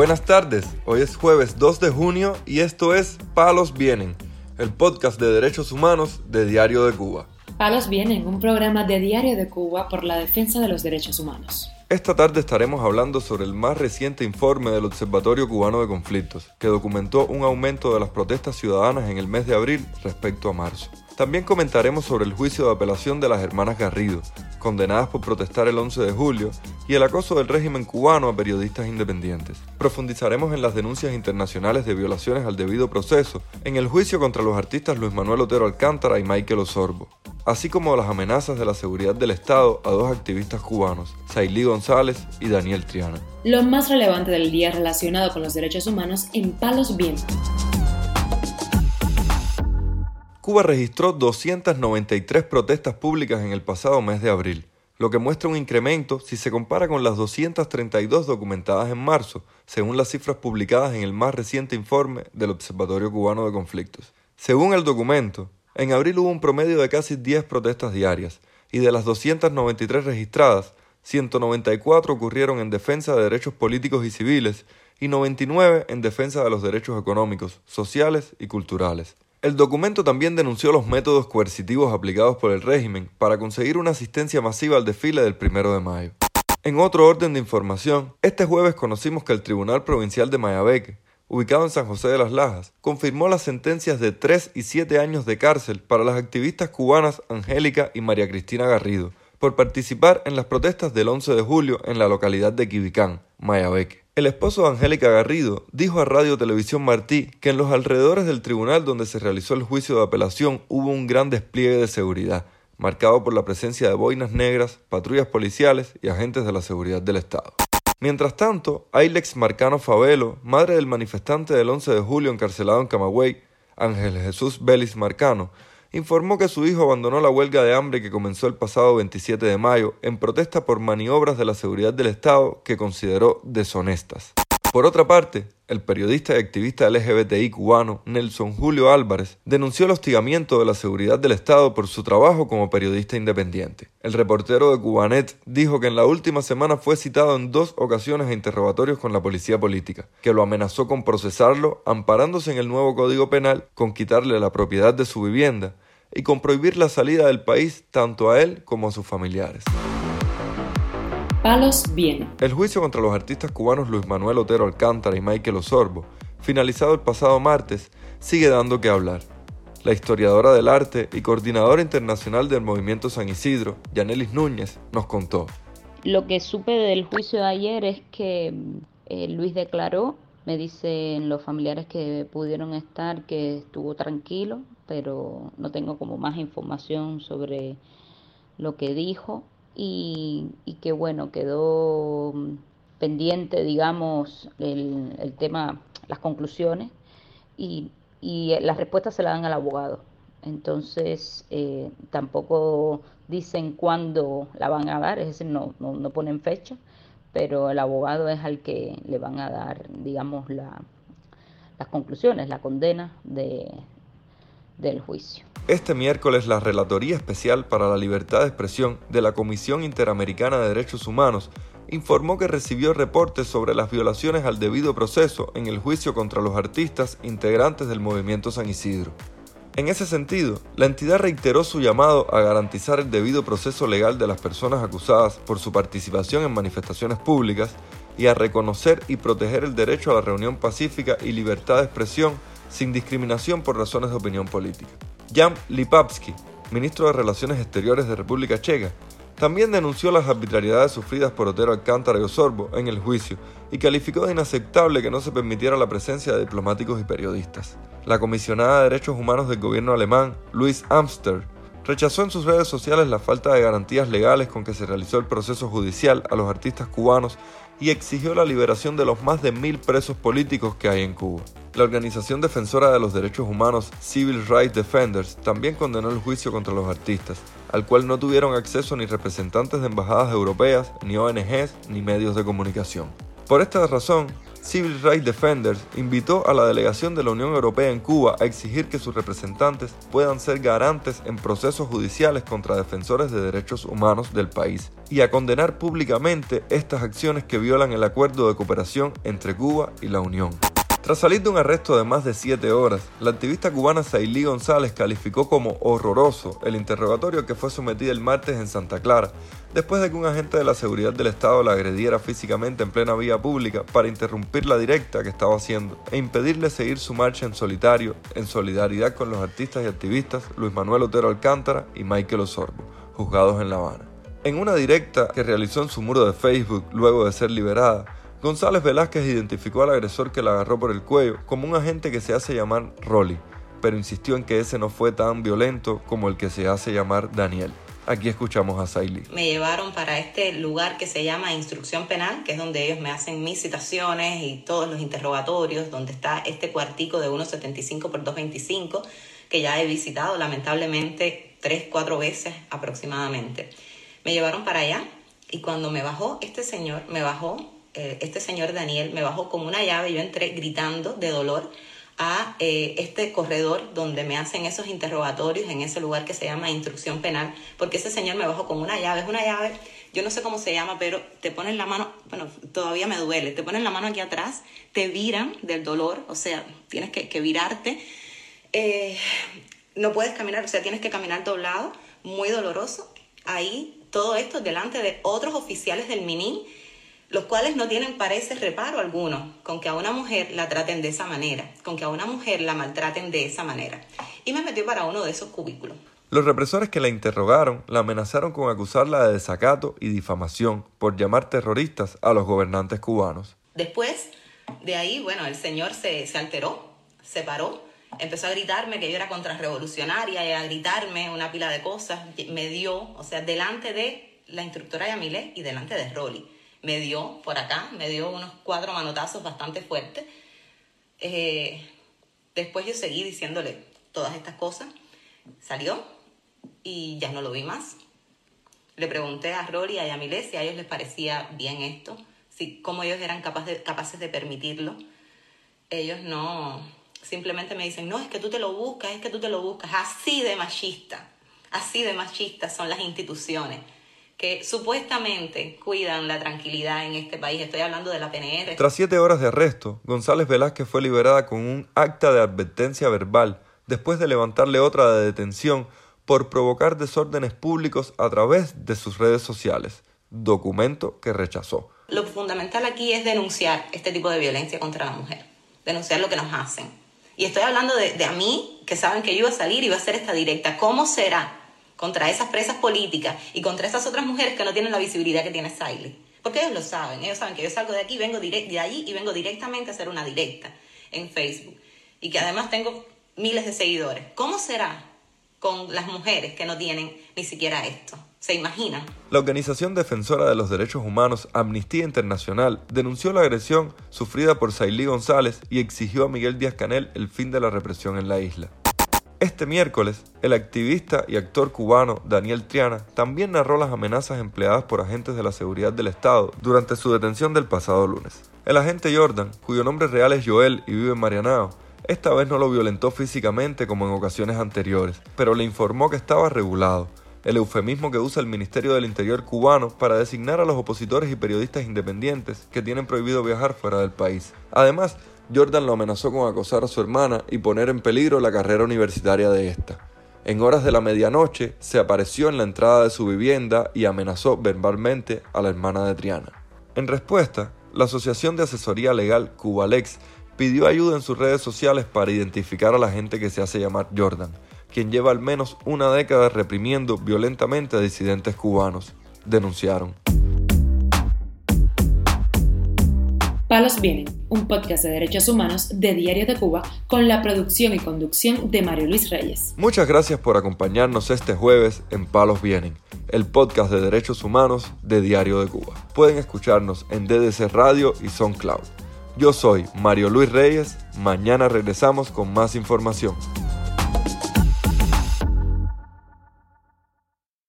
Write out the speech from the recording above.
Buenas tardes, hoy es jueves 2 de junio y esto es Palos Vienen, el podcast de derechos humanos de Diario de Cuba. Palos Vienen, un programa de Diario de Cuba por la defensa de los derechos humanos. Esta tarde estaremos hablando sobre el más reciente informe del Observatorio Cubano de Conflictos, que documentó un aumento de las protestas ciudadanas en el mes de abril respecto a marzo. También comentaremos sobre el juicio de apelación de las hermanas Garrido, condenadas por protestar el 11 de julio, y el acoso del régimen cubano a periodistas independientes. Profundizaremos en las denuncias internacionales de violaciones al debido proceso, en el juicio contra los artistas Luis Manuel Otero Alcántara y Michael Osorbo, así como las amenazas de la seguridad del Estado a dos activistas cubanos, Sailí González y Daniel Triana. Lo más relevante del día relacionado con los derechos humanos en Palos Vientos. Cuba registró 293 protestas públicas en el pasado mes de abril, lo que muestra un incremento si se compara con las 232 documentadas en marzo, según las cifras publicadas en el más reciente informe del Observatorio Cubano de Conflictos. Según el documento, en abril hubo un promedio de casi 10 protestas diarias, y de las 293 registradas, 194 ocurrieron en defensa de derechos políticos y civiles y 99 en defensa de los derechos económicos, sociales y culturales. El documento también denunció los métodos coercitivos aplicados por el régimen para conseguir una asistencia masiva al desfile del 1 de mayo. En otro orden de información, este jueves conocimos que el Tribunal Provincial de Mayabeque ubicado en San José de las Lajas, confirmó las sentencias de 3 y 7 años de cárcel para las activistas cubanas Angélica y María Cristina Garrido por participar en las protestas del 11 de julio en la localidad de Quibicán, Mayabeque. El esposo de Angélica Garrido dijo a Radio Televisión Martí que en los alrededores del tribunal donde se realizó el juicio de apelación hubo un gran despliegue de seguridad, marcado por la presencia de boinas negras, patrullas policiales y agentes de la seguridad del Estado. Mientras tanto, Ailex Marcano Favelo, madre del manifestante del 11 de julio encarcelado en Camagüey, Ángel Jesús Belis Marcano, informó que su hijo abandonó la huelga de hambre que comenzó el pasado 27 de mayo en protesta por maniobras de la seguridad del Estado que consideró deshonestas. Por otra parte, el periodista y activista LGBTI cubano Nelson Julio Álvarez denunció el hostigamiento de la seguridad del Estado por su trabajo como periodista independiente. El reportero de Cubanet dijo que en la última semana fue citado en dos ocasiones a interrogatorios con la policía política, que lo amenazó con procesarlo amparándose en el nuevo Código Penal con quitarle la propiedad de su vivienda y con prohibir la salida del país tanto a él como a sus familiares. Palos viene. El juicio contra los artistas cubanos Luis Manuel Otero Alcántara y Michael Osorbo, finalizado el pasado martes, sigue dando que hablar. La historiadora del arte y coordinadora internacional del movimiento San Isidro, Yanelis Núñez, nos contó. Lo que supe del juicio de ayer es que eh, Luis declaró, me dicen los familiares que pudieron estar que estuvo tranquilo, pero no tengo como más información sobre lo que dijo y, que bueno, quedó pendiente, digamos, el, tema, las conclusiones y, las respuestas se la dan al abogado. Entonces, eh, tampoco dicen cuándo la van a dar, es decir, no, no, ponen fecha, pero el abogado es al que le van a dar, digamos, la, las conclusiones, la condena de, del juicio. Este miércoles la Relatoría Especial para la Libertad de Expresión de la Comisión Interamericana de Derechos Humanos informó que recibió reportes sobre las violaciones al debido proceso en el juicio contra los artistas integrantes del movimiento San Isidro. En ese sentido, la entidad reiteró su llamado a garantizar el debido proceso legal de las personas acusadas por su participación en manifestaciones públicas y a reconocer y proteger el derecho a la reunión pacífica y libertad de expresión sin discriminación por razones de opinión política. Jan Lipavsky, ministro de Relaciones Exteriores de República Checa, también denunció las arbitrariedades sufridas por Otero Alcántara y Osorbo en el juicio y calificó de inaceptable que no se permitiera la presencia de diplomáticos y periodistas. La comisionada de Derechos Humanos del gobierno alemán, Louise Amster, rechazó en sus redes sociales la falta de garantías legales con que se realizó el proceso judicial a los artistas cubanos y exigió la liberación de los más de mil presos políticos que hay en Cuba. La organización defensora de los derechos humanos Civil Rights Defenders también condenó el juicio contra los artistas, al cual no tuvieron acceso ni representantes de embajadas europeas, ni ONGs, ni medios de comunicación. Por esta razón, Civil Rights Defenders invitó a la delegación de la Unión Europea en Cuba a exigir que sus representantes puedan ser garantes en procesos judiciales contra defensores de derechos humanos del país y a condenar públicamente estas acciones que violan el acuerdo de cooperación entre Cuba y la Unión. Tras salir de un arresto de más de 7 horas, la activista cubana Sailí González calificó como horroroso el interrogatorio que fue sometido el martes en Santa Clara, después de que un agente de la seguridad del Estado la agrediera físicamente en plena vía pública para interrumpir la directa que estaba haciendo e impedirle seguir su marcha en solitario, en solidaridad con los artistas y activistas Luis Manuel Otero Alcántara y Michael Osorbo, juzgados en La Habana. En una directa que realizó en su muro de Facebook luego de ser liberada, González Velázquez identificó al agresor que la agarró por el cuello como un agente que se hace llamar Rolly, pero insistió en que ese no fue tan violento como el que se hace llamar Daniel. Aquí escuchamos a Saili. Me llevaron para este lugar que se llama Instrucción Penal, que es donde ellos me hacen mis citaciones y todos los interrogatorios, donde está este cuartico de 1,75 por 2,25, que ya he visitado lamentablemente tres, cuatro veces aproximadamente. Me llevaron para allá y cuando me bajó este señor, me bajó eh, este señor Daniel me bajó con una llave, yo entré gritando de dolor a eh, este corredor donde me hacen esos interrogatorios en ese lugar que se llama instrucción penal, porque ese señor me bajó con una llave, es una llave, yo no sé cómo se llama, pero te ponen la mano, bueno, todavía me duele, te ponen la mano aquí atrás, te viran del dolor, o sea, tienes que, virarte, eh, no puedes caminar, o sea, tienes que caminar doblado, muy doloroso, ahí todo esto delante de otros oficiales del MININ, los cuales no tienen, parece, reparo alguno con que a una mujer la traten de esa manera, con que a una mujer la maltraten de esa manera. Y me metió para uno de esos cubículos. Los represores que la interrogaron la amenazaron con acusarla de desacato y difamación por llamar terroristas a los gobernantes cubanos. Después de ahí, bueno, el señor se, se alteró, se paró, empezó a gritarme que yo era contrarrevolucionaria y a gritarme una pila de cosas. Me dio, o sea, delante de la instructora Yamile y delante de Rolly me dio por acá, me dio unos cuatro manotazos bastante fuertes. Eh, después yo seguí diciéndole todas estas cosas. Salió y ya no lo vi más. Le pregunté a Rory y a Yamile si a ellos les parecía bien esto, si, cómo ellos eran capaces de, permitirlo. Ellos no, simplemente me dicen, no, es que tú te lo buscas, es que tú te lo buscas. Así de machista, así de machistas son las instituciones que supuestamente cuidan la tranquilidad en este país. Estoy hablando de la PNR. Tras siete horas de arresto, González Velázquez fue liberada con un acta de advertencia verbal después de levantarle otra de detención por provocar desórdenes públicos a través de sus redes sociales, documento que rechazó. Lo fundamental aquí es denunciar este tipo de violencia contra la mujer, denunciar lo que nos hacen. Y estoy hablando de, de a mí, que saben que yo iba a salir y iba a hacer esta directa. ¿Cómo será contra esas presas políticas y contra esas otras mujeres que no tienen la visibilidad que tiene Siley. Porque ellos lo saben, ellos saben que yo salgo de aquí, vengo de allí y vengo directamente a hacer una directa en Facebook. Y que además tengo miles de seguidores. ¿Cómo será con las mujeres que no tienen ni siquiera esto? ¿Se imaginan? La organización defensora de los derechos humanos Amnistía Internacional denunció la agresión sufrida por Sailí González y exigió a Miguel Díaz Canel el fin de la represión en la isla. Este miércoles, el activista y actor cubano Daniel Triana también narró las amenazas empleadas por agentes de la seguridad del Estado durante su detención del pasado lunes. El agente Jordan, cuyo nombre real es Joel y vive en Marianao, esta vez no lo violentó físicamente como en ocasiones anteriores, pero le informó que estaba regulado, el eufemismo que usa el Ministerio del Interior cubano para designar a los opositores y periodistas independientes que tienen prohibido viajar fuera del país. Además, Jordan lo amenazó con acosar a su hermana y poner en peligro la carrera universitaria de esta. En horas de la medianoche se apareció en la entrada de su vivienda y amenazó verbalmente a la hermana de Triana. En respuesta, la Asociación de Asesoría Legal Cubalex pidió ayuda en sus redes sociales para identificar a la gente que se hace llamar Jordan, quien lleva al menos una década reprimiendo violentamente a disidentes cubanos, denunciaron. Palos Vienen, un podcast de derechos humanos de Diario de Cuba con la producción y conducción de Mario Luis Reyes. Muchas gracias por acompañarnos este jueves en Palos Vienen, el podcast de derechos humanos de Diario de Cuba. Pueden escucharnos en DDC Radio y SoundCloud. Yo soy Mario Luis Reyes, mañana regresamos con más información.